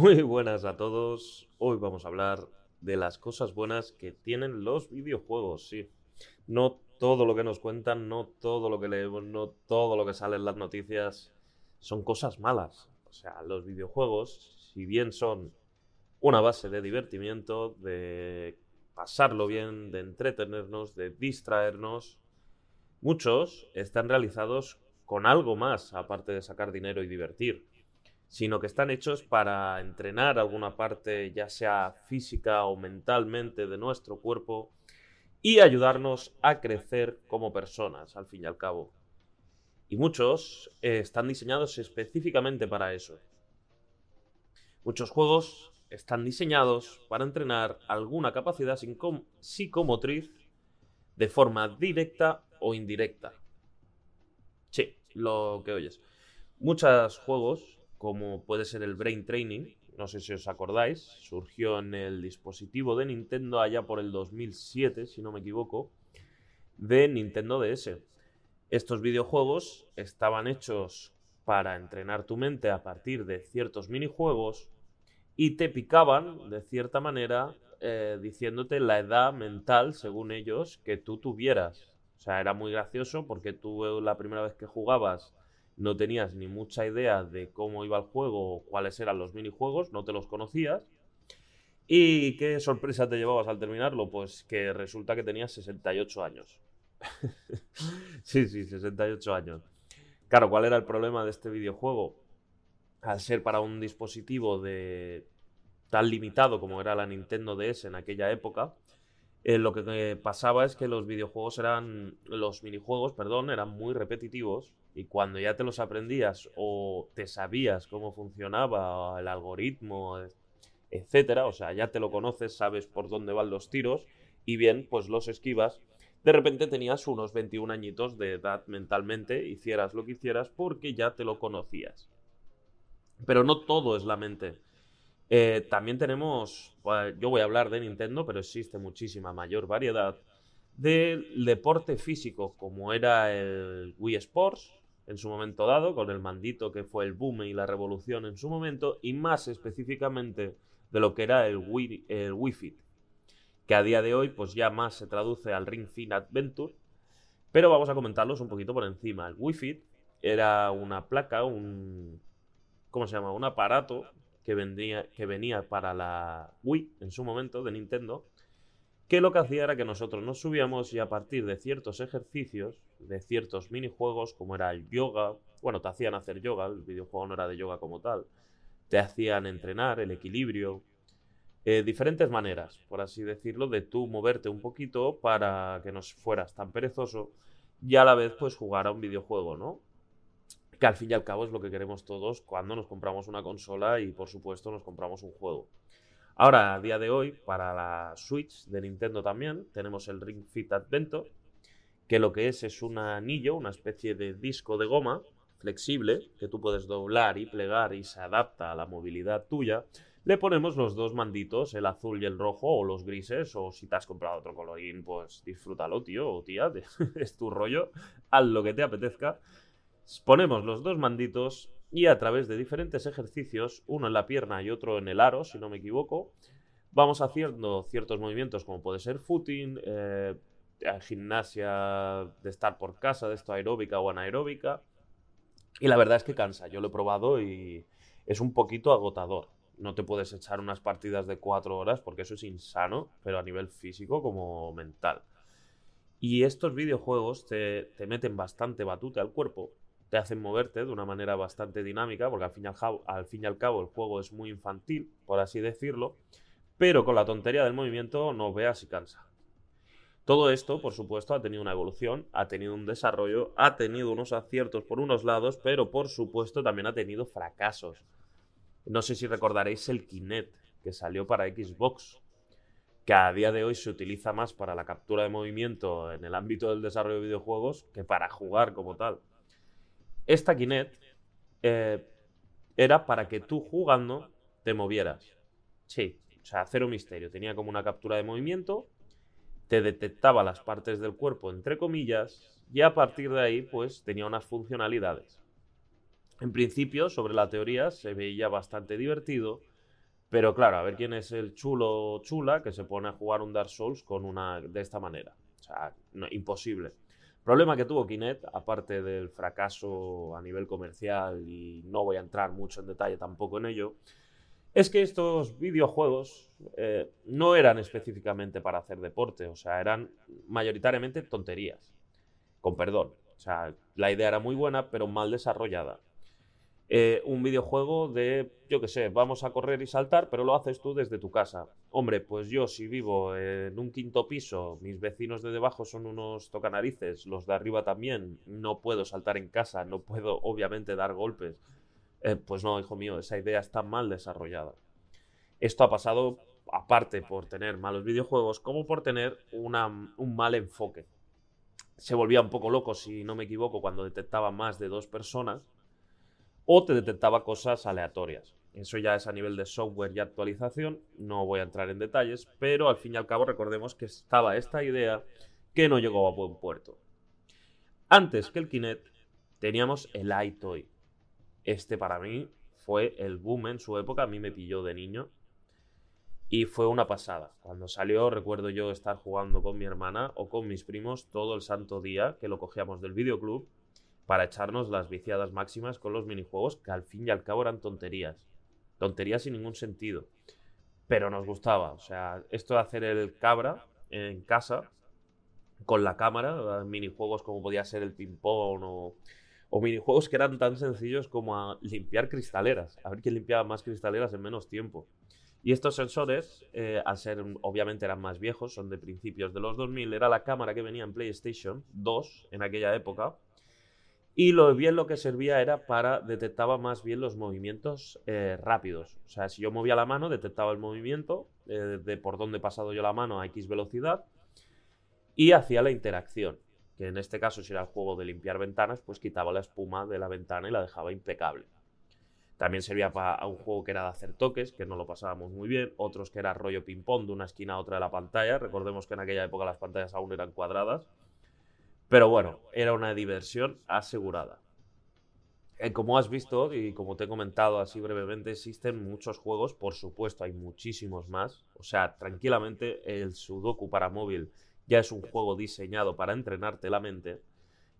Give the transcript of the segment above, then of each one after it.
Muy buenas a todos. Hoy vamos a hablar de las cosas buenas que tienen los videojuegos, sí. No todo lo que nos cuentan, no todo lo que leemos, no todo lo que sale en las noticias son cosas malas. O sea, los videojuegos, si bien son una base de divertimiento, de pasarlo bien, de entretenernos, de distraernos, muchos están realizados con algo más aparte de sacar dinero y divertir sino que están hechos para entrenar alguna parte, ya sea física o mentalmente, de nuestro cuerpo y ayudarnos a crecer como personas, al fin y al cabo. Y muchos eh, están diseñados específicamente para eso. Muchos juegos están diseñados para entrenar alguna capacidad psicomotriz de forma directa o indirecta. Sí, lo que oyes. Muchos juegos como puede ser el Brain Training, no sé si os acordáis, surgió en el dispositivo de Nintendo allá por el 2007, si no me equivoco, de Nintendo DS. Estos videojuegos estaban hechos para entrenar tu mente a partir de ciertos minijuegos y te picaban de cierta manera eh, diciéndote la edad mental, según ellos, que tú tuvieras. O sea, era muy gracioso porque tú la primera vez que jugabas no tenías ni mucha idea de cómo iba el juego o cuáles eran los minijuegos, no te los conocías. ¿Y qué sorpresa te llevabas al terminarlo? Pues que resulta que tenías 68 años. sí, sí, 68 años. Claro, ¿cuál era el problema de este videojuego? Al ser para un dispositivo de tan limitado como era la Nintendo DS en aquella época, eh, lo que pasaba es que los videojuegos eran, los minijuegos, perdón, eran muy repetitivos y cuando ya te los aprendías o te sabías cómo funcionaba el algoritmo, etcétera, o sea, ya te lo conoces, sabes por dónde van los tiros y bien, pues los esquivas. De repente tenías unos 21 añitos de edad mentalmente, hicieras lo que hicieras porque ya te lo conocías. Pero no todo es la mente. Eh, también tenemos, yo voy a hablar de Nintendo, pero existe muchísima mayor variedad del deporte físico, como era el Wii Sports en su momento dado, con el mandito que fue el boom y la revolución en su momento, y más específicamente de lo que era el Wii, el Wii Fit, que a día de hoy pues ya más se traduce al Ring Fit Adventure, pero vamos a comentarlos un poquito por encima. El Wii Fit era una placa, un... ¿Cómo se llama? Un aparato que, vendía, que venía para la Wii en su momento de Nintendo, que lo que hacía era que nosotros nos subíamos y a partir de ciertos ejercicios, de ciertos minijuegos, como era el yoga, bueno, te hacían hacer yoga, el videojuego no era de yoga como tal, te hacían entrenar el equilibrio, eh, diferentes maneras, por así decirlo, de tú moverte un poquito para que no fueras tan perezoso y a la vez pues jugar a un videojuego, ¿no? que al fin y al cabo es lo que queremos todos cuando nos compramos una consola y por supuesto nos compramos un juego. Ahora, a día de hoy, para la Switch de Nintendo también, tenemos el Ring Fit Adventure, que lo que es es un anillo, una especie de disco de goma flexible que tú puedes doblar y plegar y se adapta a la movilidad tuya. Le ponemos los dos manditos, el azul y el rojo, o los grises, o si te has comprado otro colorín, pues disfrútalo, tío, o tía, es tu rollo, haz lo que te apetezca. Ponemos los dos manditos y a través de diferentes ejercicios, uno en la pierna y otro en el aro, si no me equivoco, vamos haciendo ciertos movimientos como puede ser footing, eh, gimnasia de estar por casa, de esto aeróbica o anaeróbica. Y la verdad es que cansa, yo lo he probado y es un poquito agotador. No te puedes echar unas partidas de cuatro horas porque eso es insano, pero a nivel físico como mental. Y estos videojuegos te, te meten bastante batute al cuerpo te hacen moverte de una manera bastante dinámica, porque al fin, y al, al fin y al cabo el juego es muy infantil, por así decirlo, pero con la tontería del movimiento no veas y cansa. Todo esto, por supuesto, ha tenido una evolución, ha tenido un desarrollo, ha tenido unos aciertos por unos lados, pero por supuesto también ha tenido fracasos. No sé si recordaréis el Kinect que salió para Xbox, que a día de hoy se utiliza más para la captura de movimiento en el ámbito del desarrollo de videojuegos que para jugar como tal. Esta Kinect eh, era para que tú jugando te movieras. Sí, o sea, cero misterio. Tenía como una captura de movimiento te detectaba las partes del cuerpo, entre comillas, y a partir de ahí, pues tenía unas funcionalidades. En principio, sobre la teoría, se veía bastante divertido, pero claro, a ver quién es el chulo chula que se pone a jugar un Dark Souls con una de esta manera. O sea, imposible. Problema que tuvo Kinect, aparte del fracaso a nivel comercial, y no voy a entrar mucho en detalle tampoco en ello, es que estos videojuegos eh, no eran específicamente para hacer deporte, o sea, eran mayoritariamente tonterías, con perdón. O sea, la idea era muy buena, pero mal desarrollada. Eh, un videojuego de, yo qué sé, vamos a correr y saltar, pero lo haces tú desde tu casa. Hombre, pues yo si vivo en un quinto piso, mis vecinos de debajo son unos tocanarices, los de arriba también, no puedo saltar en casa, no puedo obviamente dar golpes eh, pues no, hijo mío, esa idea está mal desarrollada. Esto ha pasado aparte por tener malos videojuegos, como por tener un mal enfoque. Se volvía un poco loco, si no me equivoco, cuando detectaba más de dos personas o te detectaba cosas aleatorias. Eso ya es a nivel de software y actualización, no voy a entrar en detalles, pero al fin y al cabo recordemos que estaba esta idea que no llegó a buen puerto. Antes que el Kinect teníamos el iToy, este para mí fue el boom en su época, a mí me pilló de niño y fue una pasada. Cuando salió recuerdo yo estar jugando con mi hermana o con mis primos todo el santo día que lo cogíamos del videoclub para echarnos las viciadas máximas con los minijuegos que al fin y al cabo eran tonterías. Tonterías sin ningún sentido. Pero nos gustaba. O sea, esto de hacer el cabra en casa con la cámara, minijuegos como podía ser el ping-pong o o minijuegos que eran tan sencillos como a limpiar cristaleras, a ver quién limpiaba más cristaleras en menos tiempo. Y estos sensores, eh, al ser, obviamente eran más viejos, son de principios de los 2000, era la cámara que venía en PlayStation 2 en aquella época. Y lo bien lo que servía era para detectaba más bien los movimientos eh, rápidos. O sea, si yo movía la mano, detectaba el movimiento eh, de por dónde he pasado yo la mano a X velocidad y hacía la interacción que en este caso si era el juego de limpiar ventanas, pues quitaba la espuma de la ventana y la dejaba impecable. También servía para un juego que era de hacer toques, que no lo pasábamos muy bien, otros que era rollo ping-pong de una esquina a otra de la pantalla, recordemos que en aquella época las pantallas aún eran cuadradas, pero bueno, era una diversión asegurada. Eh, como has visto y como te he comentado así brevemente, existen muchos juegos, por supuesto hay muchísimos más, o sea, tranquilamente el Sudoku para móvil ya es un juego diseñado para entrenarte la mente.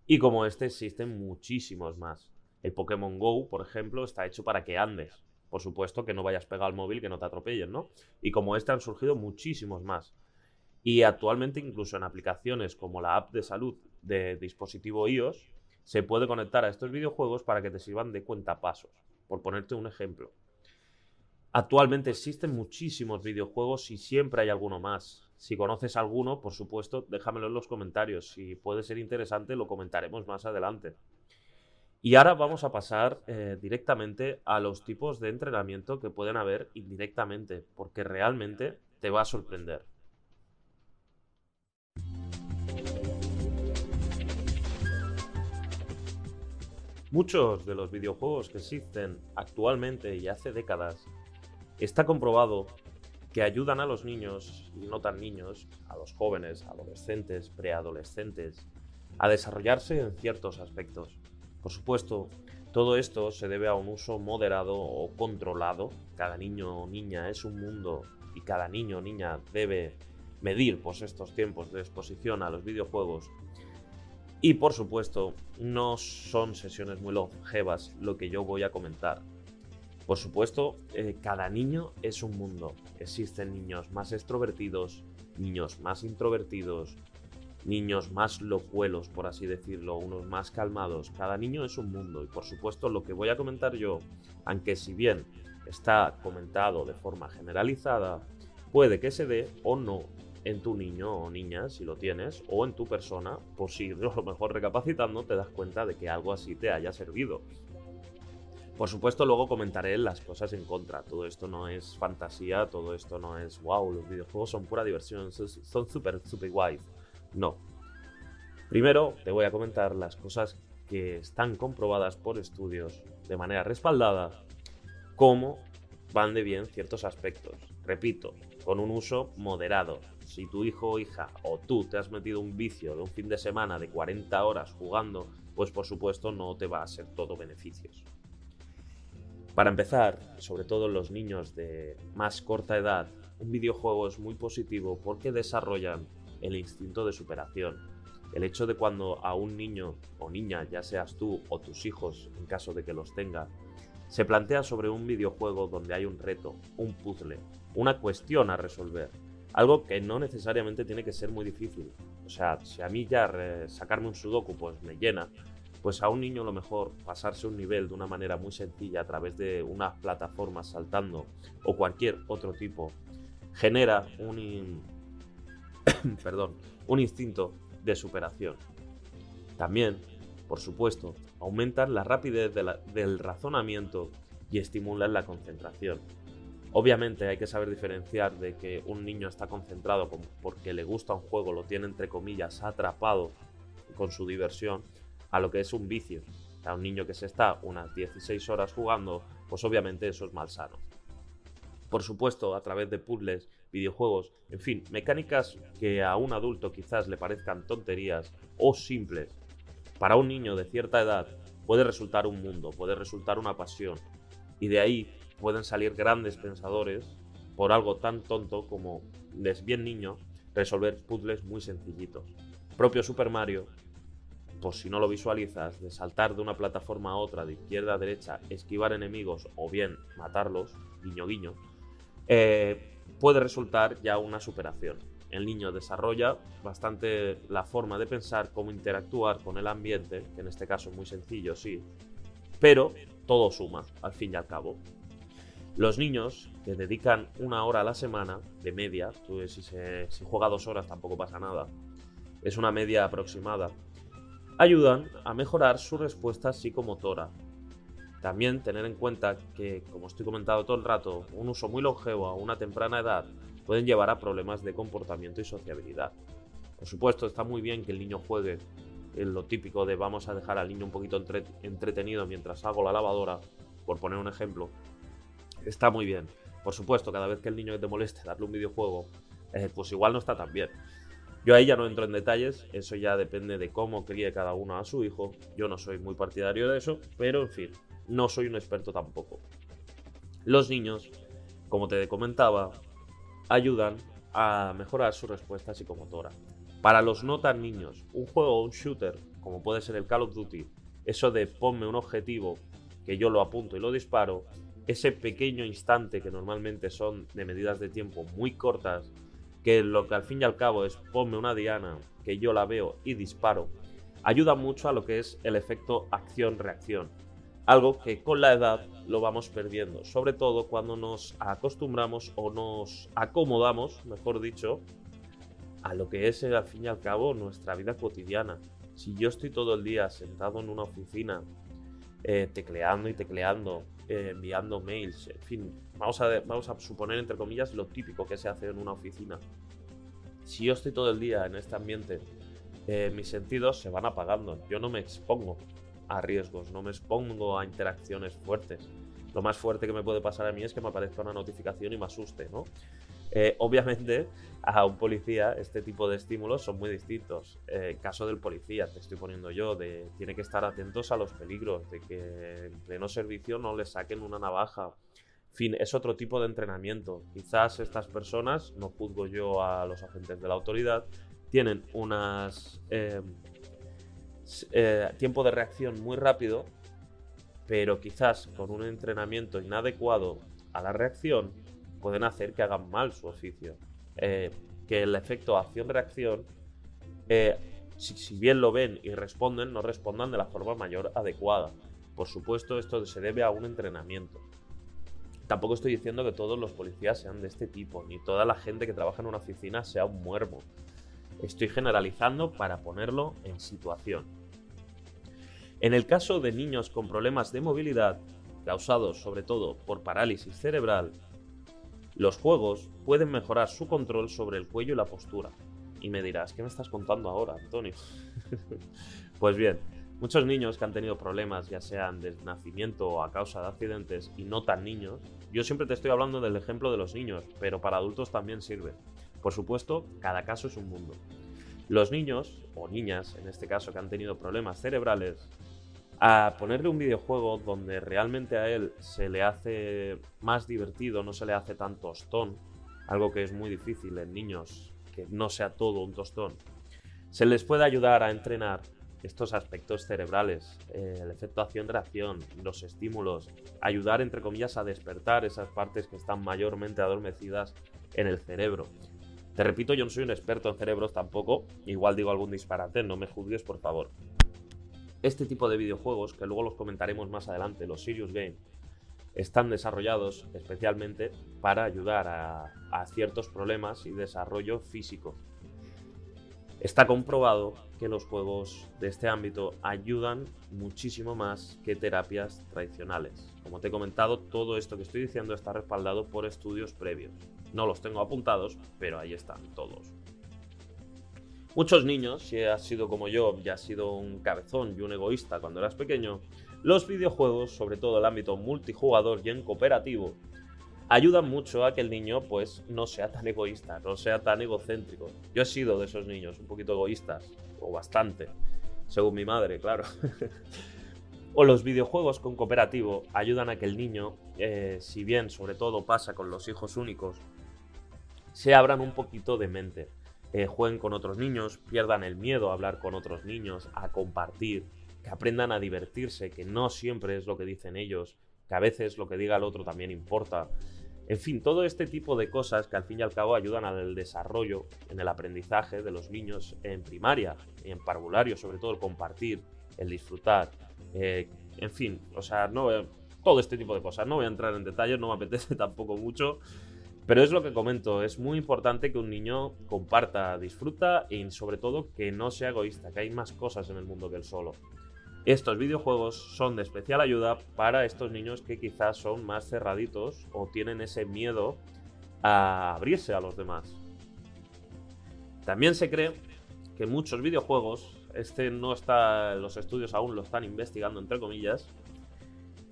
Y como este existen muchísimos más. El Pokémon Go, por ejemplo, está hecho para que andes. Por supuesto que no vayas pegado al móvil, que no te atropellen, ¿no? Y como este han surgido muchísimos más. Y actualmente incluso en aplicaciones como la app de salud de dispositivo iOS, se puede conectar a estos videojuegos para que te sirvan de cuentapasos, por ponerte un ejemplo. Actualmente existen muchísimos videojuegos y siempre hay alguno más. Si conoces alguno, por supuesto, déjamelo en los comentarios. Si puede ser interesante, lo comentaremos más adelante. Y ahora vamos a pasar eh, directamente a los tipos de entrenamiento que pueden haber indirectamente, porque realmente te va a sorprender. Muchos de los videojuegos que existen actualmente y hace décadas está comprobado que ayudan a los niños, y no tan niños, a los jóvenes, adolescentes, preadolescentes, a desarrollarse en ciertos aspectos. Por supuesto, todo esto se debe a un uso moderado o controlado. Cada niño o niña es un mundo y cada niño o niña debe medir pues, estos tiempos de exposición a los videojuegos. Y por supuesto, no son sesiones muy longevas lo que yo voy a comentar. Por supuesto, eh, cada niño es un mundo. Existen niños más extrovertidos, niños más introvertidos, niños más locuelos, por así decirlo, unos más calmados. Cada niño es un mundo y por supuesto lo que voy a comentar yo, aunque si bien está comentado de forma generalizada, puede que se dé o no en tu niño o niña, si lo tienes, o en tu persona, por si a lo mejor recapacitando te das cuenta de que algo así te haya servido. Por supuesto, luego comentaré las cosas en contra. Todo esto no es fantasía, todo esto no es wow, los videojuegos son pura diversión, son súper, súper guay. No. Primero te voy a comentar las cosas que están comprobadas por estudios de manera respaldada, cómo van de bien ciertos aspectos. Repito, con un uso moderado. Si tu hijo o hija o tú te has metido un vicio de un fin de semana de 40 horas jugando, pues por supuesto no te va a ser todo beneficios. Para empezar, sobre todo los niños de más corta edad, un videojuego es muy positivo porque desarrollan el instinto de superación. El hecho de cuando a un niño o niña, ya seas tú o tus hijos, en caso de que los tenga, se plantea sobre un videojuego donde hay un reto, un puzzle, una cuestión a resolver, algo que no necesariamente tiene que ser muy difícil. O sea, si a mí ya sacarme un sudoku pues me llena, pues a un niño lo mejor pasarse un nivel de una manera muy sencilla a través de unas plataformas saltando o cualquier otro tipo genera un, perdón, un instinto de superación. También, por supuesto, aumentan la rapidez del razonamiento y estimulan la concentración. Obviamente hay que saber diferenciar de que un niño está concentrado porque le gusta un juego, lo tiene entre comillas atrapado con su diversión, a lo que es un vicio. A un niño que se está unas 16 horas jugando, pues obviamente eso es malsano. Por supuesto, a través de puzzles, videojuegos, en fin, mecánicas que a un adulto quizás le parezcan tonterías o simples, para un niño de cierta edad puede resultar un mundo, puede resultar una pasión. Y de ahí pueden salir grandes pensadores por algo tan tonto como, desde bien niño, resolver puzzles muy sencillitos. Propio Super Mario por si no lo visualizas, de saltar de una plataforma a otra, de izquierda a derecha, esquivar enemigos o bien matarlos, guiño guiño, eh, puede resultar ya una superación. El niño desarrolla bastante la forma de pensar, cómo interactuar con el ambiente, que en este caso es muy sencillo, sí, pero todo suma, al fin y al cabo. Los niños que dedican una hora a la semana, de media, si, si juega dos horas tampoco pasa nada, es una media aproximada, ayudan a mejorar su respuesta psicomotora. También tener en cuenta que, como estoy comentando todo el rato, un uso muy longevo a una temprana edad pueden llevar a problemas de comportamiento y sociabilidad. Por supuesto, está muy bien que el niño juegue en lo típico de vamos a dejar al niño un poquito entretenido mientras hago la lavadora, por poner un ejemplo. Está muy bien. Por supuesto, cada vez que el niño te moleste darle un videojuego, eh, pues igual no está tan bien. Yo ahí ya no entro en detalles, eso ya depende de cómo críe cada uno a su hijo. Yo no soy muy partidario de eso, pero en fin, no soy un experto tampoco. Los niños, como te comentaba, ayudan a mejorar su respuesta psicomotora. Para los no tan niños, un juego o un shooter, como puede ser el Call of Duty, eso de ponme un objetivo que yo lo apunto y lo disparo, ese pequeño instante que normalmente son de medidas de tiempo muy cortas, que lo que al fin y al cabo es ponme una diana que yo la veo y disparo, ayuda mucho a lo que es el efecto acción-reacción. Algo que con la edad lo vamos perdiendo, sobre todo cuando nos acostumbramos o nos acomodamos, mejor dicho, a lo que es al fin y al cabo nuestra vida cotidiana. Si yo estoy todo el día sentado en una oficina, eh, tecleando y tecleando, eh, enviando mails, en fin, vamos a, suponer entre comillas lo típico que se hace en una oficina. Si yo estoy todo el día en este ambiente, eh, mis sentidos se van apagando, yo no me expongo a riesgos, no me expongo a interacciones fuertes. Lo más fuerte que me puede pasar a mí es que me aparezca una notificación y me asuste, ¿no? Eh, obviamente, a un policía este tipo de estímulos son muy distintos. Eh, caso del policía, te estoy poniendo yo, tiene que estar atentos a los peligros, de que en pleno servicio no le saquen una navaja. Fin, es otro tipo de entrenamiento. Quizás estas personas, no juzgo yo a los agentes de la autoridad, tienen unas eh, eh, tiempo de reacción muy rápido, pero quizás con un entrenamiento inadecuado a la reacción pueden hacer que hagan mal su oficio. Eh, que el efecto acción-reacción, eh, si, bien lo ven y responden, no respondan de la forma mayor adecuada. Por supuesto, esto se debe a un entrenamiento. Tampoco estoy diciendo que todos los policías sean de este tipo, ni toda la gente que trabaja en una oficina sea un muermo. Estoy generalizando para ponerlo en situación. En el caso de niños con problemas de movilidad, causados sobre todo por parálisis cerebral, los juegos pueden mejorar su control sobre el cuello y la postura. Y me dirás, ¿qué me estás contando ahora, Antonio? pues bien, Muchos niños que han tenido problemas, ya sean desde nacimiento o a causa de accidentes, y no tan niños, yo siempre te estoy hablando del ejemplo de los niños, pero para adultos también sirve. Por supuesto, cada caso es un mundo. Los niños, o niñas en este caso, que han tenido problemas cerebrales, a ponerle un videojuego donde realmente a él se le hace más divertido, no se le hace tan tostón, algo que es muy difícil en niños, que no sea todo un tostón, se les puede ayudar a entrenar estos aspectos cerebrales, eh, el efecto acción-reacción, los estímulos, ayudar entre comillas a despertar esas partes que están mayormente adormecidas en el cerebro. Te repito, yo no soy un experto en cerebros tampoco, igual digo algún disparate, no me juzgues por favor. Este tipo de videojuegos, que luego los comentaremos más adelante, los Serious Game, están desarrollados especialmente para ayudar a ciertos problemas y desarrollo físico Está comprobado que los juegos de este ámbito ayudan muchísimo más que terapias tradicionales. Como te he comentado, todo esto que estoy diciendo está respaldado por estudios previos. No los tengo apuntados, pero ahí están todos. Muchos niños, si has sido como yo, ya has sido un cabezón y un egoísta cuando eras pequeño, los videojuegos, sobre todo el ámbito multijugador y en cooperativo, ayuda mucho a que el niño pues no sea tan egoísta, no sea tan egocéntrico. Yo he sido de esos niños un poquito egoístas, o bastante, según mi madre, claro. o los videojuegos con cooperativo ayudan a que el niño, eh, si bien sobre todo pasa con los hijos únicos, se abran un poquito de mente. Eh, jueguen con otros niños, pierdan el miedo a hablar con otros niños, a compartir, que aprendan a divertirse, que no siempre es lo que dicen ellos, que a veces lo que diga el otro también importa. En fin, todo este tipo de cosas que al fin y al cabo ayudan al desarrollo en el aprendizaje de los niños en primaria en parvulario, sobre todo el compartir, el disfrutar, eh, en fin, o sea, no todo este tipo de cosas. No voy a entrar en detalles, no me apetece tampoco mucho, pero es lo que comento, es muy importante que un niño comparta, disfruta y sobre todo que no sea egoísta, que hay más cosas en el mundo que él solo. Estos videojuegos son de especial ayuda para estos niños que quizás son más cerraditos o tienen ese miedo a abrirse a los demás. También se cree que muchos videojuegos, este no está, los estudios aún lo están investigando entre comillas,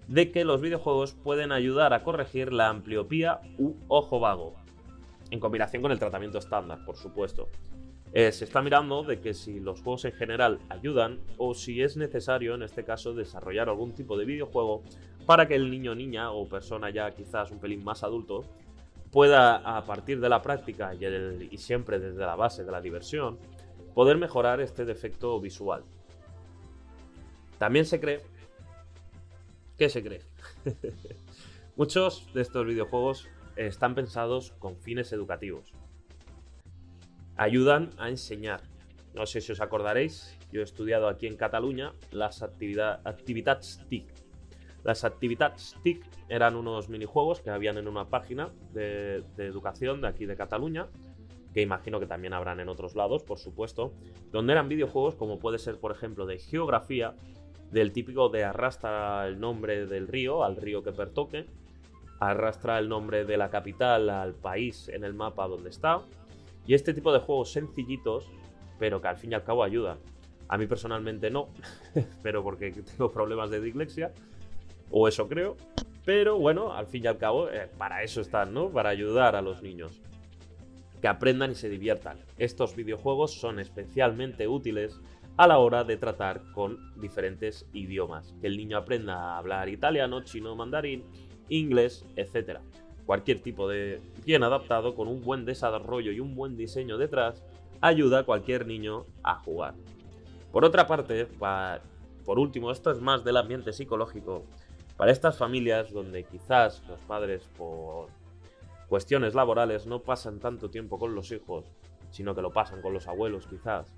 de que los videojuegos pueden ayudar a corregir la ampliopía u ojo vago, en combinación con el tratamiento estándar, por supuesto. Eh, se está mirando de que si los juegos en general ayudan o si es necesario en este caso desarrollar algún tipo de videojuego para que el niño niña o persona ya quizás un pelín más adulto pueda a partir de la práctica y, y siempre desde la base de la diversión poder mejorar este defecto visual. También se cree... ¿Qué se cree? Muchos de estos videojuegos están pensados con fines educativos ayudan a enseñar. No sé si os acordaréis, yo he estudiado aquí en Cataluña las actividades TIC. Las actividades TIC eran unos minijuegos que habían en una página de, de educación de aquí de Cataluña, que imagino que también habrán en otros lados, por supuesto, donde eran videojuegos como puede ser, por ejemplo, de geografía, del típico de arrastra el nombre del río al río que pertoque, arrastra el nombre de la capital al país en el mapa donde está, y este tipo de juegos sencillitos, pero que al fin y al cabo ayudan. A mí personalmente no, pero porque tengo problemas de dislexia, o eso creo. Pero bueno, al fin y al cabo, eh, para eso están, ¿no? Para ayudar a los niños. Que aprendan y se diviertan. Estos videojuegos son especialmente útiles a la hora de tratar con diferentes idiomas. Que el niño aprenda a hablar italiano, chino, mandarín, inglés, etc cualquier tipo de bien adaptado, con un buen desarrollo y un buen diseño detrás, ayuda a cualquier niño a jugar. Por otra parte, por último, esto es más del ambiente psicológico. Para estas familias donde quizás los padres por cuestiones laborales no pasan tanto tiempo con los hijos, sino que lo pasan con los abuelos quizás,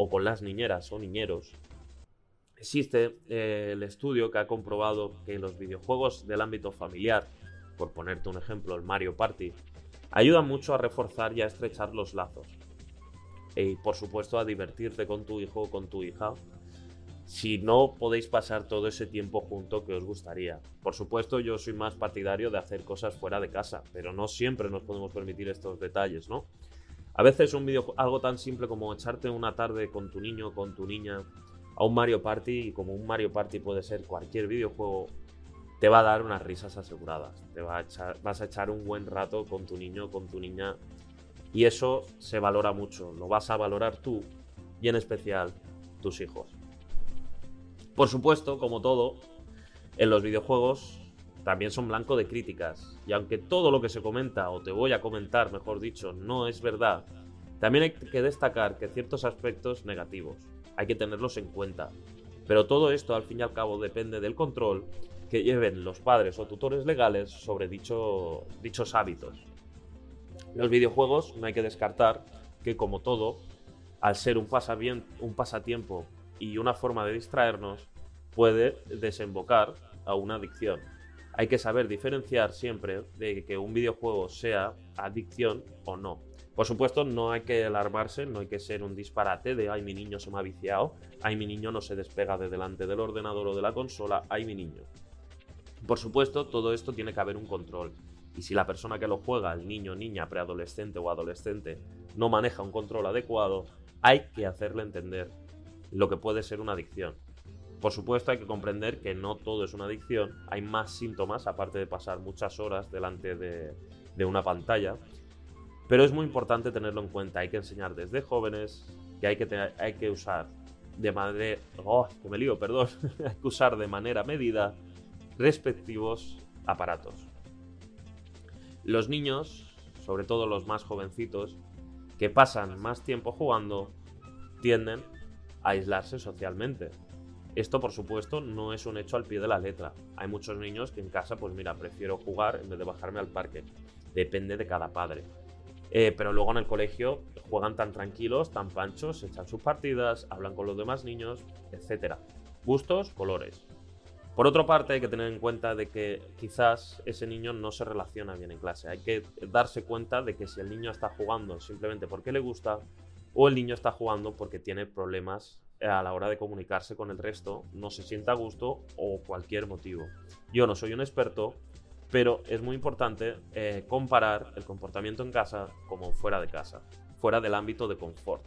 o con las niñeras o niñeros, existe eh, el estudio que ha comprobado que los videojuegos del ámbito familiar por ponerte un ejemplo, el Mario Party, ayudan mucho a reforzar y a estrechar los lazos. Y por supuesto a divertirte con tu hijo o con tu hija si no podéis pasar todo ese tiempo junto que os gustaría. Por supuesto, yo soy más partidario de hacer cosas fuera de casa, pero no siempre nos podemos permitir estos detalles, ¿no? A veces un video, algo tan simple como echarte una tarde con tu niño, con tu niña, a un Mario Party, y como un Mario Party puede ser cualquier videojuego, te va a dar unas risas aseguradas. Te va a vas a echar un buen rato con tu niño, con tu niña, y eso se valora mucho. Lo vas a valorar tú y en especial tus hijos. Por supuesto, como todo, en los videojuegos también son blanco de críticas. Y aunque todo lo que se comenta, o te voy a comentar, mejor dicho, no es verdad, también hay que destacar que ciertos aspectos negativos hay que tenerlos en cuenta. Pero todo esto, al fin y al cabo, depende del control que lleven los padres o tutores legales sobre dicho, dichos hábitos. Los videojuegos no hay que descartar que, como todo, al ser un pasatiempo y una forma de distraernos puede desembocar a una adicción. Hay que saber diferenciar siempre de que un videojuego sea adicción o no. Por supuesto, no hay que alarmarse, no hay que ser un disparate de ay mi niño se me ha viciado, ay mi niño no se despega de delante del ordenador o de la consola, ay mi niño. Por supuesto, todo esto tiene que haber un control. Y si la persona que lo juega, el niño, niña, preadolescente o adolescente, no maneja un control adecuado, hay que hacerle entender lo que puede ser una adicción. Por supuesto hay que comprender que no todo es una adicción, hay más síntomas aparte de pasar muchas horas delante de, una pantalla, pero es muy importante tenerlo en cuenta, hay que enseñar desde jóvenes que hay que, usar de manera... ¡Oh, que me lío, perdón! hay que usar de manera medida respectivos aparatos. Los niños, sobre todo los más jovencitos, que pasan más tiempo jugando, tienden aislarse socialmente. Esto, por supuesto, no es un hecho al pie de la letra. Hay muchos niños que en casa, pues mira, prefiero jugar en vez de bajarme al parque. Depende de cada padre. Eh, pero luego en el colegio juegan tan tranquilos, tan panchos, echan sus partidas, hablan con los demás niños, etc. Gustos, colores. Por otra parte, hay que tener en cuenta de que quizás ese niño no se relaciona bien en clase. Hay que darse cuenta de que si el niño está jugando simplemente porque le gusta, o el niño está jugando porque tiene problemas a la hora de comunicarse con el resto, no se sienta a gusto o cualquier motivo. Yo no soy un experto, pero es muy importante eh, comparar el comportamiento en casa como fuera de casa, fuera del ámbito de confort.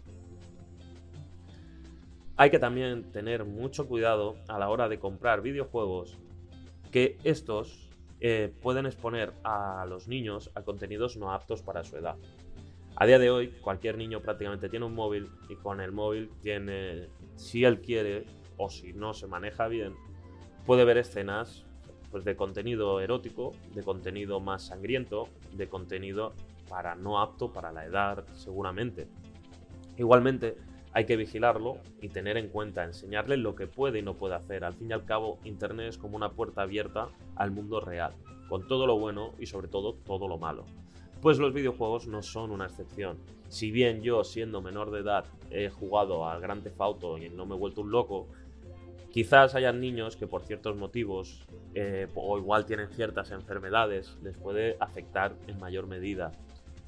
Hay que también tener mucho cuidado a la hora de comprar videojuegos que estos eh, pueden exponer a los niños a contenidos no aptos para su edad. A día de hoy, cualquier niño prácticamente tiene un móvil y con el móvil tiene, si él quiere o si no se maneja bien, puede ver escenas pues, de contenido erótico, de contenido más sangriento, de contenido para no apto para la edad, seguramente. Igualmente, hay que vigilarlo y tener en cuenta, enseñarle lo que puede y no puede hacer. Al fin y al cabo, Internet es como una puerta abierta al mundo real, con todo lo bueno y sobre todo todo lo malo pues los videojuegos no son una excepción. Si bien yo, siendo menor de edad, he jugado al Grand Theft Auto y no me he vuelto un loco, quizás hayan niños que por ciertos motivos eh, o igual tienen ciertas enfermedades, les puede afectar en mayor medida.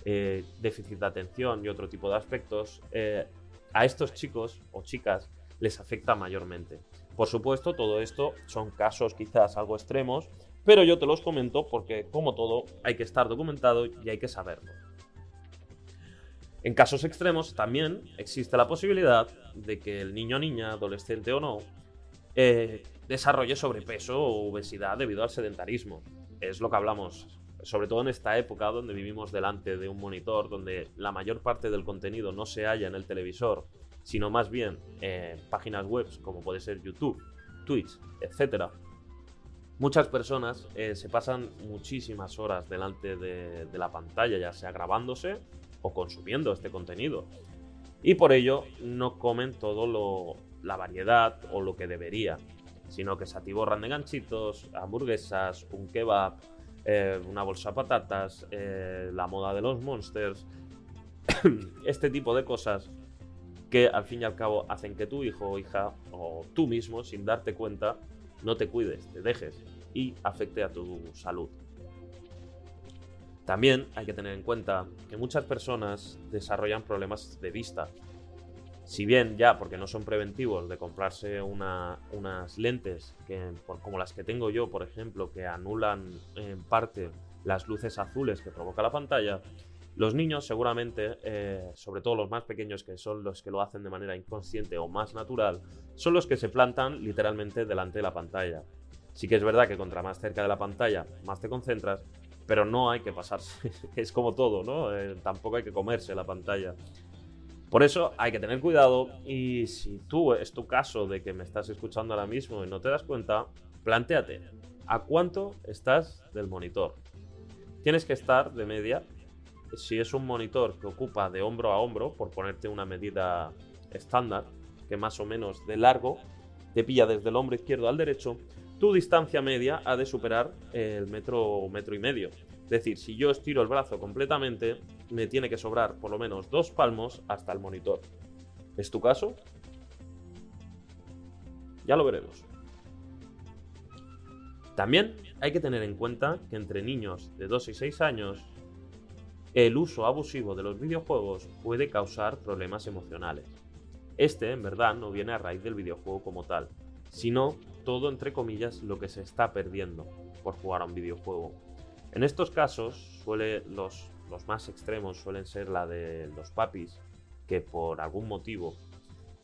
Eh, déficit de atención y otro tipo de aspectos, eh, a estos chicos o chicas les afecta mayormente. Por supuesto, todo esto son casos quizás algo extremos, pero yo te los comento porque, como todo, hay que estar documentado y hay que saberlo. En casos extremos también existe la posibilidad de que el niño o niña, adolescente o no, eh, desarrolle sobrepeso o obesidad debido al sedentarismo. Es lo que hablamos, sobre todo en esta época donde vivimos delante de un monitor, donde la mayor parte del contenido no se halla en el televisor, sino más bien en páginas web como puede ser YouTube, Twitch, etcétera, Muchas personas eh, se pasan muchísimas horas delante de, la pantalla, ya sea grabándose o consumiendo este contenido. Y por ello no comen todo lo, la variedad o lo que debería, sino que se atiborran de ganchitos, hamburguesas, un kebab, eh, una bolsa de patatas, eh, la moda de los monsters, este tipo de cosas que al fin y al cabo hacen que tu hijo o hija o tú mismo, sin darte cuenta, no te cuides, te dejes y afecte a tu salud. También hay que tener en cuenta que muchas personas desarrollan problemas de vista. Si bien ya, porque no son preventivos, de comprarse unas lentes que, como las que tengo yo, por ejemplo, que anulan en parte las luces azules que provoca la pantalla, los niños seguramente, eh, sobre todo los más pequeños que son los que lo hacen de manera inconsciente o más natural, son los que se plantan literalmente delante de la pantalla. Sí que es verdad que contra más cerca de la pantalla, más te concentras, pero no hay que pasarse. es como todo, ¿no? Eh, tampoco hay que comerse la pantalla. Por eso hay que tener cuidado y si tú es tu caso de que me estás escuchando ahora mismo y no te das cuenta, planteate a cuánto estás del monitor. Tienes que estar de media. Si es un monitor que ocupa de hombro a hombro, por ponerte una medida estándar, que más o menos de largo, te pilla desde el hombro izquierdo al derecho, tu distancia media ha de superar el metro, metro y medio. Es decir, si yo estiro el brazo completamente, me tiene que sobrar por lo menos dos palmos hasta el monitor. ¿Es tu caso? Ya lo veremos. También hay que tener en cuenta que entre niños de 2 y 6 años, el uso abusivo de los videojuegos puede causar problemas emocionales. Este, en verdad, no viene a raíz del videojuego como tal, sino todo entre comillas lo que se está perdiendo por jugar a un videojuego. En estos casos, suele, los, los más extremos suelen ser la de los papis, que por algún motivo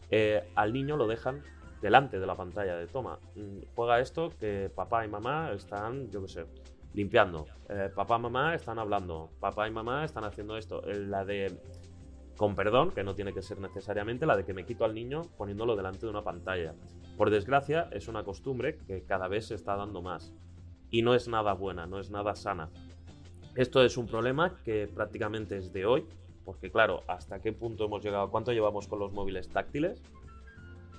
eh, al niño lo dejan delante de la pantalla de toma. Mm, juega esto que papá y mamá están, yo qué sé, limpiando. Eh, papá mamá están hablando. Papá y mamá están haciendo esto. Eh, la de con perdón, que no tiene que ser necesariamente la de que me quito al niño poniéndolo delante de una pantalla. Por desgracia, es una costumbre que cada vez se está dando más. Y no es nada buena, no es nada sana. Esto es un problema que prácticamente es de hoy, porque claro, ¿hasta qué punto hemos llegado? ¿Cuánto llevamos con los móviles táctiles?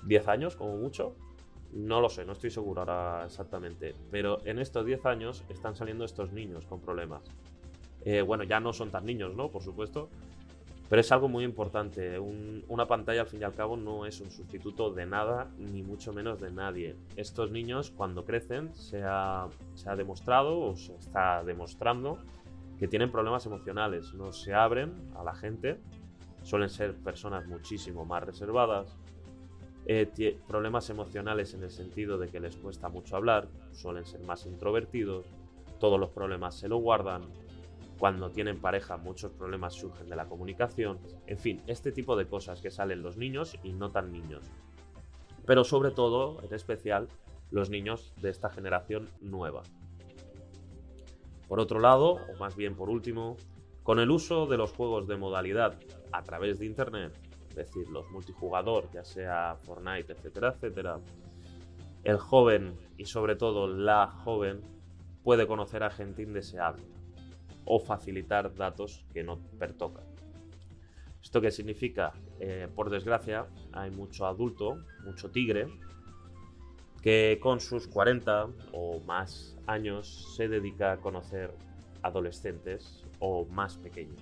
¿10 años como mucho? No lo sé, no estoy seguro ahora exactamente. Pero en estos 10 años están saliendo estos niños con problemas. Eh, bueno, ya no son tan niños, ¿no? Por supuesto. Pero es algo muy importante. una pantalla, al fin y al cabo, no es un sustituto de nada, ni mucho menos de nadie. Estos niños, cuando crecen, se ha, demostrado o se está demostrando que tienen problemas emocionales. No se abren a la gente. Suelen ser personas muchísimo más reservadas. Eh, problemas emocionales en el sentido de que les cuesta mucho hablar. Suelen ser más introvertidos. Todos los problemas se lo guardan cuando tienen pareja muchos problemas surgen de la comunicación, en fin, este tipo de cosas que salen los niños y no tan niños. Pero sobre todo, en especial, los niños de esta generación nueva. Por otro lado, o más bien por último, con el uso de los juegos de modalidad a través de Internet, es decir, los multijugador, ya sea Fortnite, etcétera, etcétera, el joven y sobre todo la joven puede conocer a gente indeseable o facilitar datos que no pertocan. ¿Esto qué significa? Eh, por desgracia, hay mucho adulto, mucho tigre, que con sus 40 o más años se dedica a conocer adolescentes o más pequeños.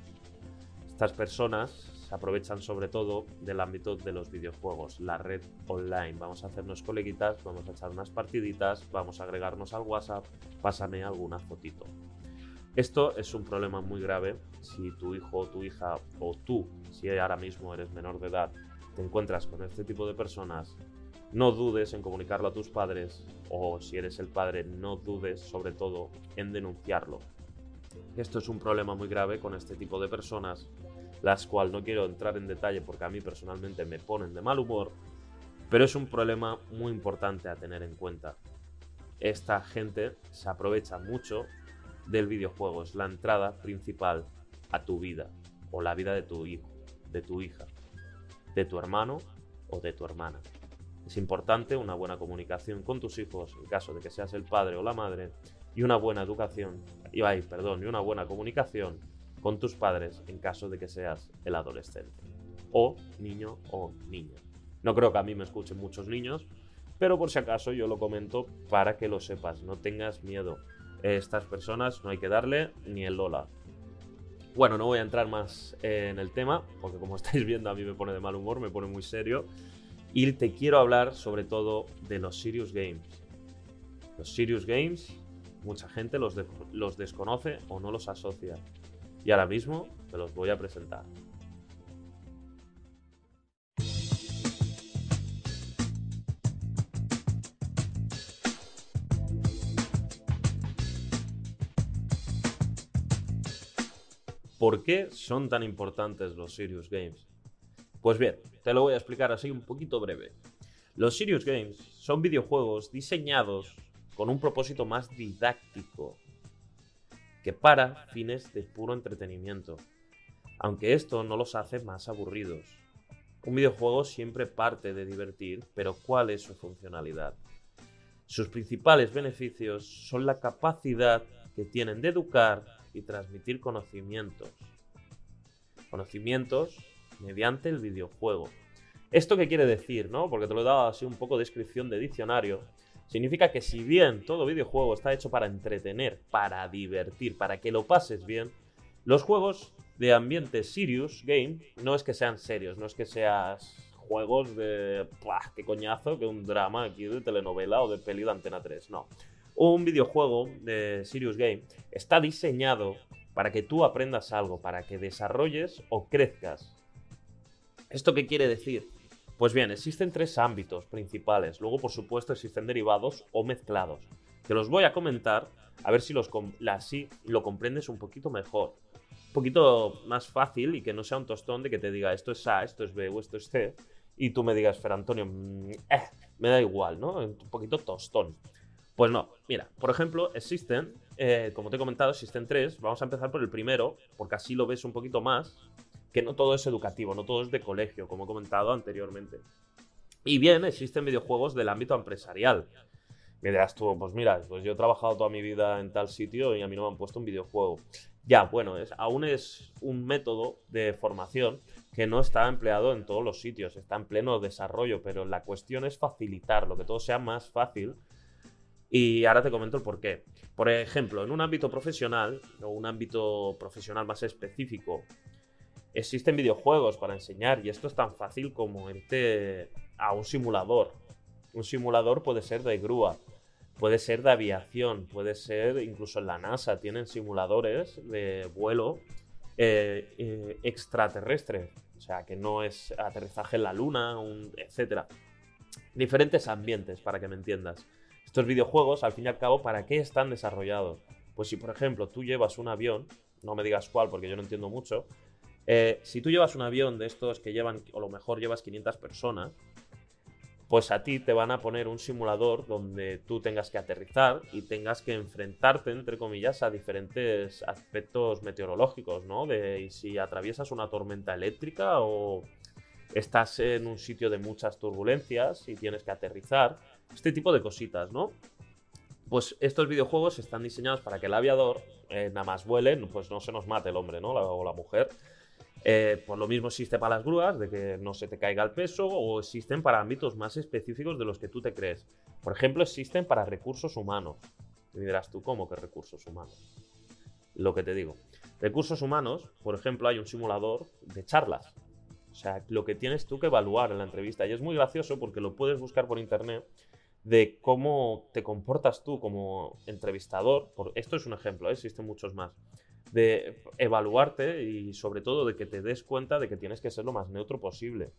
Estas personas aprovechan sobre todo del ámbito de los videojuegos, la red online. Vamos a hacernos coleguitas, vamos a echar unas partiditas, vamos a agregarnos al WhatsApp, pásame alguna fotito. Esto es un problema muy grave si tu hijo o tu hija o tú, si ahora mismo eres menor de edad, te encuentras con este tipo de personas, no dudes en comunicarlo a tus padres o si eres el padre, no dudes sobre todo en denunciarlo. Esto es un problema muy grave con este tipo de personas, las cuales no quiero entrar en detalle porque a mí personalmente me ponen de mal humor, pero es un problema muy importante a tener en cuenta. Esta gente se aprovecha mucho del videojuego, es la entrada principal a tu vida o la vida de tu hijo, de tu hija, de tu hermano o de tu hermana. Es importante una buena comunicación con tus hijos en caso de que seas el padre o la madre y una buena educación, y ay, perdón, y una buena comunicación con tus padres en caso de que seas el adolescente o niño o niña. No creo que a mí me escuchen muchos niños, pero por si acaso yo lo comento para que lo sepas, no tengas miedo estas personas no hay que darle ni el Lola. Bueno, no voy a entrar más en el tema, porque como estáis viendo a mí me pone de mal humor, me pone muy serio. Y te quiero hablar sobre todo de los Serious Games. Los Serious Games mucha gente los, los desconoce o no los asocia. Y ahora mismo te los voy a presentar. ¿Por qué son tan importantes los Serious Games? Pues bien, te lo voy a explicar así un poquito breve. Los Serious Games son videojuegos diseñados con un propósito más didáctico que para fines de puro entretenimiento, aunque esto no los hace más aburridos. Un videojuego siempre parte de divertir, pero ¿cuál es su funcionalidad? Sus principales beneficios son la capacidad que tienen de educar y transmitir conocimientos. Conocimientos mediante el videojuego. ¿Esto qué quiere decir, no? Porque te lo he dado así un poco de descripción de diccionario. Significa que si bien todo videojuego está hecho para entretener, para divertir, para que lo pases bien, los juegos de ambiente serious game no es que sean serios, no es que seas juegos de... ¡Pah! ¡Qué coñazo! Que un drama aquí de telenovela o de peli de Antena 3. No un videojuego de Serious Game está diseñado para que tú aprendas algo, para que desarrolles o crezcas. ¿Esto qué quiere decir? Pues bien, existen tres ámbitos principales. Luego, por supuesto, existen derivados o mezclados. Te los voy a comentar a ver si los así lo comprendes un poquito mejor. Un poquito más fácil y que no sea un tostón de que te diga esto es A, esto es B o esto es C. Y tú me digas, Fer Antonio, mm, eh, me da igual, ¿no? Un poquito tostón. Pues no, mira, por ejemplo, existen, eh, como te he comentado, existen tres. Vamos a empezar por el primero, porque así lo ves un poquito más, que no todo es educativo, no todo es de colegio, como he comentado anteriormente. Y bien, existen videojuegos del ámbito empresarial. Me dirás tú, pues mira, pues yo he trabajado toda mi vida en tal sitio y a mí no me han puesto un videojuego. Ya, bueno, es, aún es un método de formación que no está empleado en todos los sitios, está en pleno desarrollo, pero la cuestión es facilitarlo, que todo sea más fácil y ahora te comento el por qué. Por ejemplo, en un ámbito profesional o un ámbito profesional más específico, existen videojuegos para enseñar y esto es tan fácil como irte a un simulador. Un simulador puede ser de grúa, puede ser de aviación, puede ser incluso en la NASA, tienen simuladores de vuelo eh, eh, extraterrestre, o sea, que no es aterrizaje en la luna, un, etc. Diferentes ambientes, para que me entiendas. Estos videojuegos, al fin y al cabo, ¿para qué están desarrollados? Pues si, por ejemplo, tú llevas un avión, no me digas cuál porque yo no entiendo mucho, eh, si tú llevas un avión de estos que llevan, o lo mejor llevas 500 personas, pues a ti te van a poner un simulador donde tú tengas que aterrizar y tengas que enfrentarte, entre comillas, a diferentes aspectos meteorológicos, ¿no? De si atraviesas una tormenta eléctrica o estás en un sitio de muchas turbulencias y tienes que aterrizar. Este tipo de cositas, ¿no? Pues estos videojuegos están diseñados para que el aviador eh, nada más vuele, pues no se nos mate el hombre, ¿no? o la mujer. Eh, pues lo mismo existe para las grúas, de que no se te caiga el peso, o existen para ámbitos más específicos de los que tú te crees. Por ejemplo, existen para recursos humanos. Y dirás tú, ¿cómo que recursos humanos? Lo que te digo. Recursos humanos, por ejemplo, hay un simulador de charlas. O sea, lo que tienes tú que evaluar en la entrevista. Y es muy gracioso porque lo puedes buscar por internet de cómo te comportas tú como entrevistador. Por, esto es un ejemplo, ¿eh? existen muchos más. De evaluarte y sobre todo de que te des cuenta de que tienes que ser lo más neutro posible.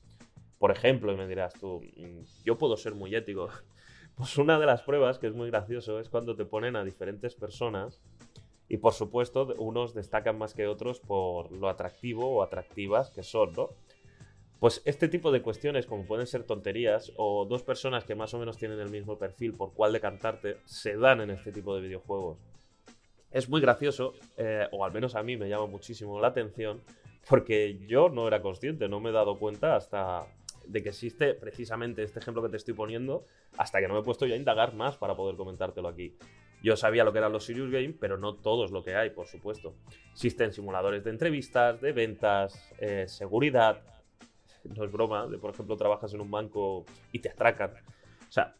Por ejemplo, y me dirás tú, mm, yo puedo ser muy ético. Pues una de las pruebas que es muy gracioso es cuando te ponen a diferentes personas y por supuesto unos destacan más que otros por lo atractivo o atractivas que son, ¿no? Pues este tipo de cuestiones, como pueden ser tonterías, o dos personas que más o menos tienen el mismo perfil por cuál decantarte, se dan en este tipo de videojuegos. Es muy gracioso, eh, o al menos a mí me llama muchísimo la atención, porque yo no era consciente, no me he dado cuenta hasta de que existe precisamente este ejemplo que te estoy poniendo, hasta que no me he puesto yo a indagar más para poder comentártelo aquí. Yo sabía lo que eran los Serious Game, pero no todos lo que hay, por supuesto. Existen simuladores de entrevistas, de ventas, eh, seguridad, no es broma, de por ejemplo trabajas en un banco y te atracan. O sea,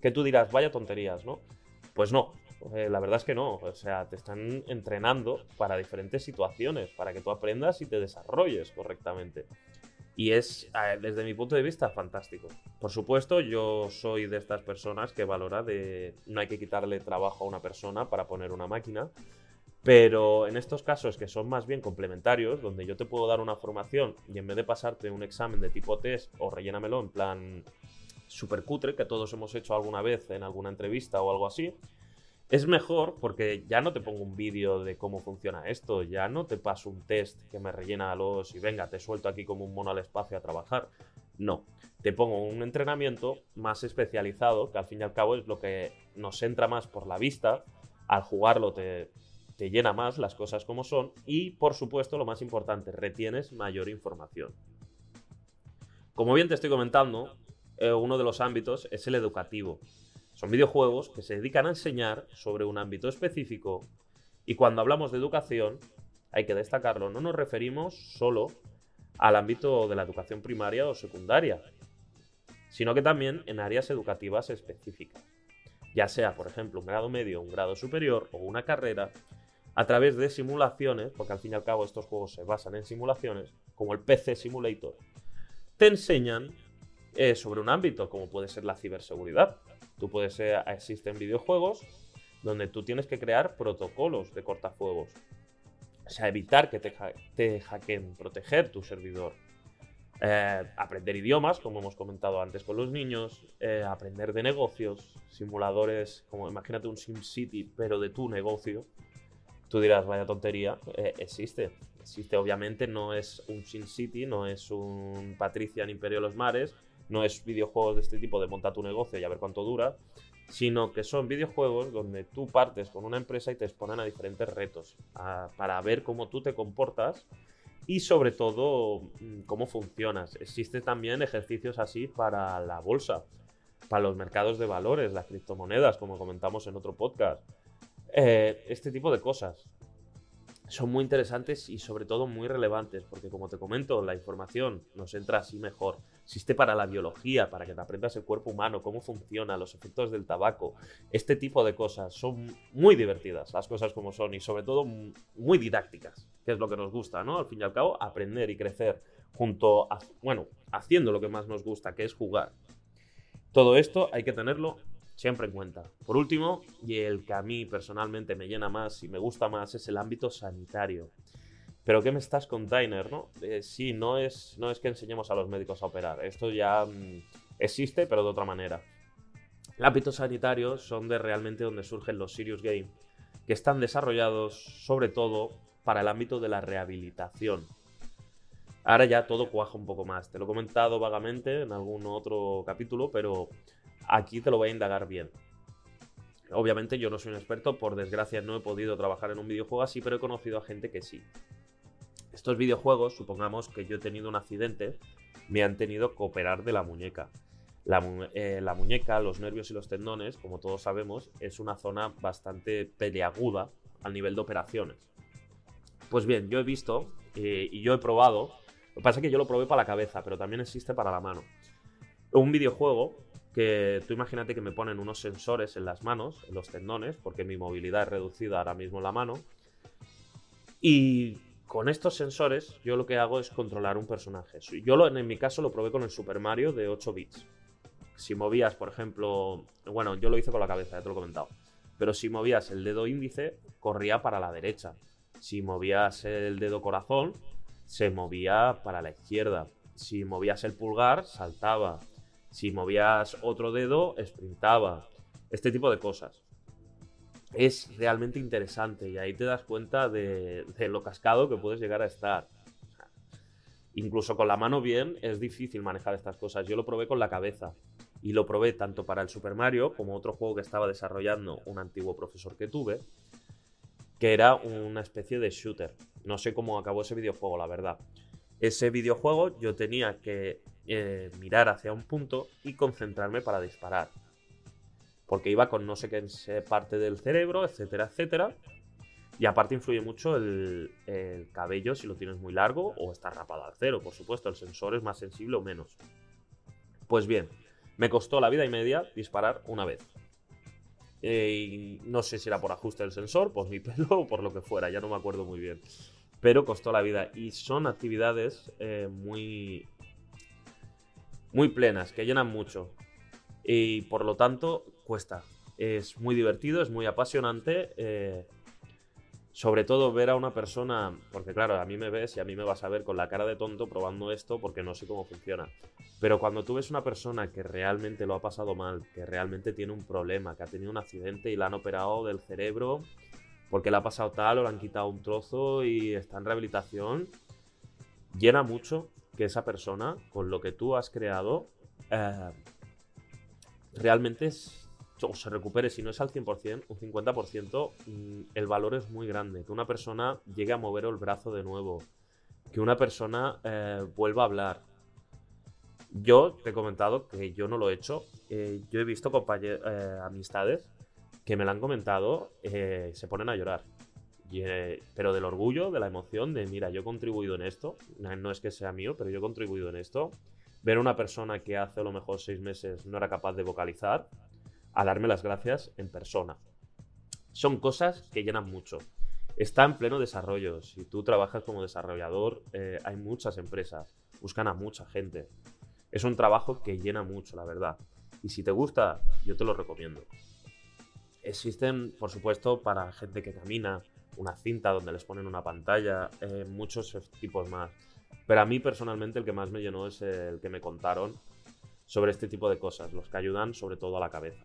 que tú dirás, vaya tonterías, ¿no? Pues no, eh, la verdad es que no, o sea, te están entrenando para diferentes situaciones, para que tú aprendas y te desarrolles correctamente. Y es, desde mi punto de vista, fantástico. Por supuesto, yo soy de estas personas que valora de no hay que quitarle trabajo a una persona para poner una máquina, pero en estos casos que son más bien complementarios, donde yo te puedo dar una formación y en vez de pasarte un examen de tipo test o rellénamelo en plan super cutre, que todos hemos hecho alguna vez en alguna entrevista o algo así, es mejor porque ya no te pongo un vídeo de cómo funciona esto, ya no te paso un test que me rellena los y venga, te suelto aquí como un mono al espacio a trabajar. No, te pongo un entrenamiento más especializado, que al fin y al cabo es lo que nos entra más por la vista, al jugarlo te, te llena más las cosas como son y por supuesto lo más importante, retienes mayor información. Como bien te estoy comentando, eh, uno de los ámbitos es el educativo. Son videojuegos que se dedican a enseñar sobre un ámbito específico y cuando hablamos de educación, hay que destacarlo, no nos referimos solo al ámbito de la educación primaria o secundaria, sino que también en áreas educativas específicas, ya sea, por ejemplo, un grado medio, un grado superior o una carrera, a través de simulaciones, porque al fin y al cabo estos juegos se basan en simulaciones, como el PC Simulator, te enseñan eh, sobre un ámbito como puede ser la ciberseguridad. Tú puedes ser, existen videojuegos donde tú tienes que crear protocolos de cortafuegos. O sea, evitar que te, te hackeen, proteger tu servidor. Eh, aprender idiomas, como hemos comentado antes con los niños, eh, aprender de negocios, simuladores, como imagínate un SimCity, pero de tu negocio. Tú dirás, vaya tontería, eh, existe. Existe, obviamente, no es un SimCity, no es un Patricia en Imperio de los Mares, no es videojuegos de este tipo de monta tu negocio y a ver cuánto dura, sino que son videojuegos donde tú partes con una empresa y te exponen a diferentes retos para ver cómo tú te comportas y sobre todo mm, cómo funcionas. Existen también ejercicios así para la bolsa, para los mercados de valores, las criptomonedas, como comentamos en otro podcast. Eh, este tipo de cosas son muy interesantes y sobre todo muy relevantes, porque como te comento, la información nos entra así mejor. Existe para la biología, para que te aprendas el cuerpo humano, cómo funciona, los efectos del tabaco, este tipo de cosas. Son muy divertidas las cosas como son y sobre todo muy didácticas, que es lo que nos gusta, ¿no? Al fin y al cabo, aprender y crecer junto a, bueno, haciendo lo que más nos gusta, que es jugar. Todo esto hay que tenerlo siempre en cuenta. Por último, y el que a mí personalmente me llena más y me gusta más es el ámbito sanitario. Pero ¿qué me estás container, no? Eh, sí, no es, no es que enseñemos a los médicos a operar. Esto ya mm, existe, pero de otra manera. El ámbito sanitario son de realmente donde surgen los Serious Game, que están desarrollados sobre todo para el ámbito de la rehabilitación. Ahora ya todo cuaja un poco más. Te lo he comentado vagamente en algún otro capítulo, pero Aquí te lo voy a indagar bien. Obviamente yo no soy un experto, por desgracia no he podido trabajar en un videojuego así, pero he conocido a gente que sí. Estos videojuegos, supongamos que yo he tenido un accidente, me han tenido que operar de la muñeca. La, eh, muñeca, los nervios y los tendones, como todos sabemos, es una zona bastante peleaguda al nivel de operaciones. Pues bien, yo he visto eh, y yo he probado, lo que pasa es que yo lo probé para la cabeza, pero también existe para la mano. Un videojuego que tú imagínate que me ponen unos sensores en las manos, en los tendones, porque mi movilidad es reducida ahora mismo en la mano. Y con estos sensores yo lo que hago es controlar un personaje. Yo lo, en mi caso lo probé con el Super Mario de 8 bits. Si movías, por ejemplo, bueno, yo lo hice con la cabeza, ya te lo he comentado. Pero si movías el dedo índice, corría para la derecha. Si movías el dedo corazón, se movía para la izquierda. Si movías el pulgar, saltaba. Si movías otro dedo, sprintaba. Este tipo de cosas. Es realmente interesante y ahí te das cuenta de, lo cascado que puedes llegar a estar. Incluso con la mano bien es difícil manejar estas cosas. Yo lo probé con la cabeza y lo probé tanto para el Super Mario como otro juego que estaba desarrollando un antiguo profesor que tuve, que era una especie de shooter. No sé cómo acabó ese videojuego, la verdad. Ese videojuego yo tenía que eh, mirar hacia un punto y concentrarme para disparar. Porque iba con no sé qué parte del cerebro, etcétera, etcétera. Y aparte influye mucho el, cabello si lo tienes muy largo o está rapado al cero, por supuesto. El sensor es más sensible o menos. Pues bien, me costó la vida y media disparar una vez. Eh, no sé si era por ajuste del sensor, por mi pelo o por lo que fuera, ya no me acuerdo muy bien. Pero costó la vida. Y son actividades eh, muy muy plenas, que llenan mucho. Y por lo tanto, cuesta. Es muy divertido, es muy apasionante. Eh, sobre todo ver a una persona, porque claro, a mí me ves y a mí me vas a ver con la cara de tonto probando esto porque no sé cómo funciona. Pero cuando tú ves una persona que realmente lo ha pasado mal, que realmente tiene un problema, que ha tenido un accidente y la han operado del cerebro porque le ha pasado tal o le han quitado un trozo y está en rehabilitación, llena mucho que esa persona, con lo que tú has creado, eh, realmente o se recupere, si no es al 100%, un 50%, mm, el valor es muy grande. Que una persona llegue a mover el brazo de nuevo, que una persona eh, vuelva a hablar. Yo te he comentado que yo no lo he hecho. Eh, yo he visto amistades que me lo han comentado, se ponen a llorar. Pero del orgullo, de la emoción, de mira, yo he contribuido en esto. No es que sea mío, pero yo he contribuido en esto. Ver a una persona que hace a lo mejor seis meses no era capaz de vocalizar a darme las gracias en persona. Son cosas que llenan mucho. Está en pleno desarrollo. Si tú trabajas como desarrollador, eh, hay muchas empresas, buscan a mucha gente. Es un trabajo que llena mucho, la verdad. Y si te gusta, yo te lo recomiendo. Existen, por supuesto, para gente que camina, una cinta donde les ponen una pantalla, eh, muchos tipos más. Pero a mí personalmente el que más me llenó es el que me contaron sobre este tipo de cosas, los que ayudan sobre todo a la cabeza.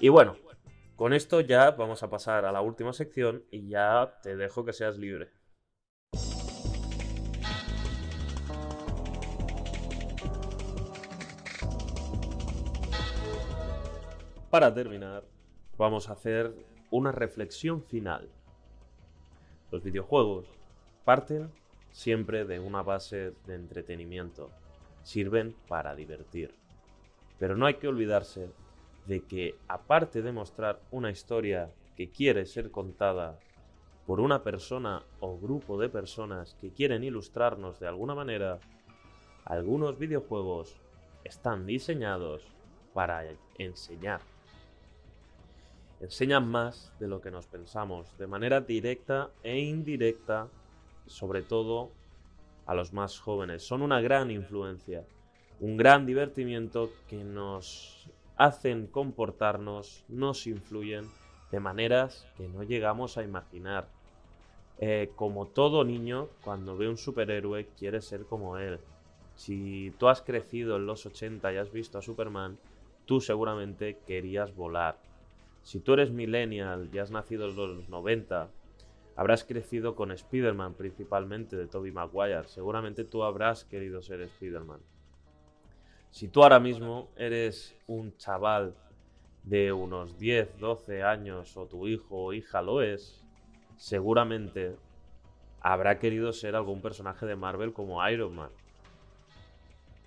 Y bueno, con esto ya vamos a pasar a la última sección y ya te dejo que seas libre. Para terminar, vamos a hacer una reflexión final. Los videojuegos parten siempre de una base de entretenimiento. Sirven para divertir. Pero no hay que olvidarse de que, aparte de mostrar una historia que quiere ser contada por una persona o grupo de personas que quieren ilustrarnos de alguna manera, algunos videojuegos están diseñados para enseñar. Enseñan más de lo que nos pensamos, de manera directa e indirecta, sobre todo a los más jóvenes. Son una gran influencia, un gran divertimiento que nos hacen comportarnos, nos influyen de maneras que no llegamos a imaginar. Eh, como todo niño, cuando ve un superhéroe quiere ser como él. Si tú has crecido en los 80 y has visto a Superman, tú seguramente querías volar. Si tú eres millennial y has nacido en los 90, habrás crecido con Spider-Man principalmente de Tobey Maguire. Seguramente tú habrás querido ser Spider-Man. Si tú ahora mismo eres un chaval de unos 10, 12 años o tu hijo o hija lo es, seguramente habrá querido ser algún personaje de Marvel como Iron Man.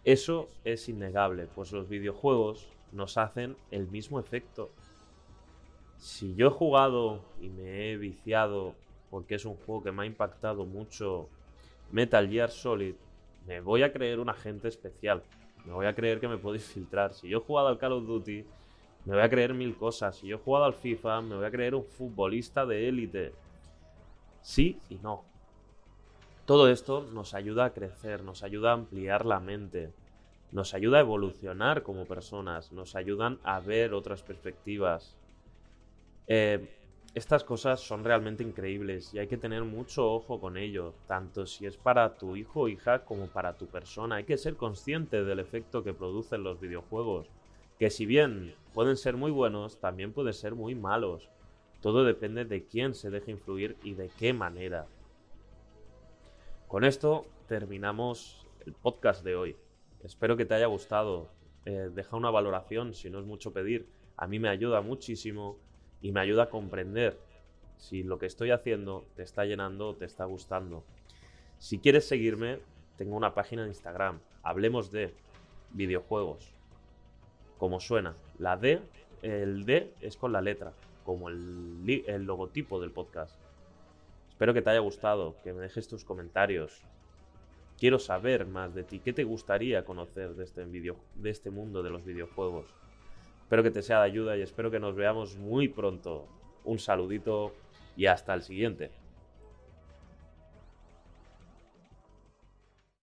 Eso es innegable, pues los videojuegos nos hacen el mismo efecto. Si yo he jugado y me he viciado porque es un juego que me ha impactado mucho Metal Gear Solid, me voy a creer un agente especial me voy a creer que me puedo filtrar. Si yo he jugado al Call of Duty, me voy a creer mil cosas. Si yo he jugado al FIFA, me voy a creer un futbolista de élite. Sí y no. Todo esto nos ayuda a crecer, nos ayuda a ampliar la mente, nos ayuda a evolucionar como personas, nos ayudan a ver otras perspectivas. Eh, estas cosas son realmente increíbles y hay que tener mucho ojo con ello, tanto si es para tu hijo o hija como para tu persona. Hay que ser consciente del efecto que producen los videojuegos, que si bien pueden ser muy buenos, también pueden ser muy malos. Todo depende de quién se deje influir y de qué manera. Con esto terminamos el podcast de hoy. Espero que te haya gustado. Eh, deja una valoración si no es mucho pedir. A mí me ayuda muchísimo y me ayuda a comprender si lo que estoy haciendo te está llenando o te está gustando. Si quieres seguirme, tengo una página de Instagram. Hablemos de videojuegos. Como suena. La D, el D es con la letra, como el, el logotipo del podcast. Espero que te haya gustado, que me dejes tus comentarios. Quiero saber más de ti. ¿Qué te gustaría conocer de este, video, de este mundo de los videojuegos? Espero que te sea de ayuda y espero que nos veamos muy pronto. Un saludito y hasta el siguiente.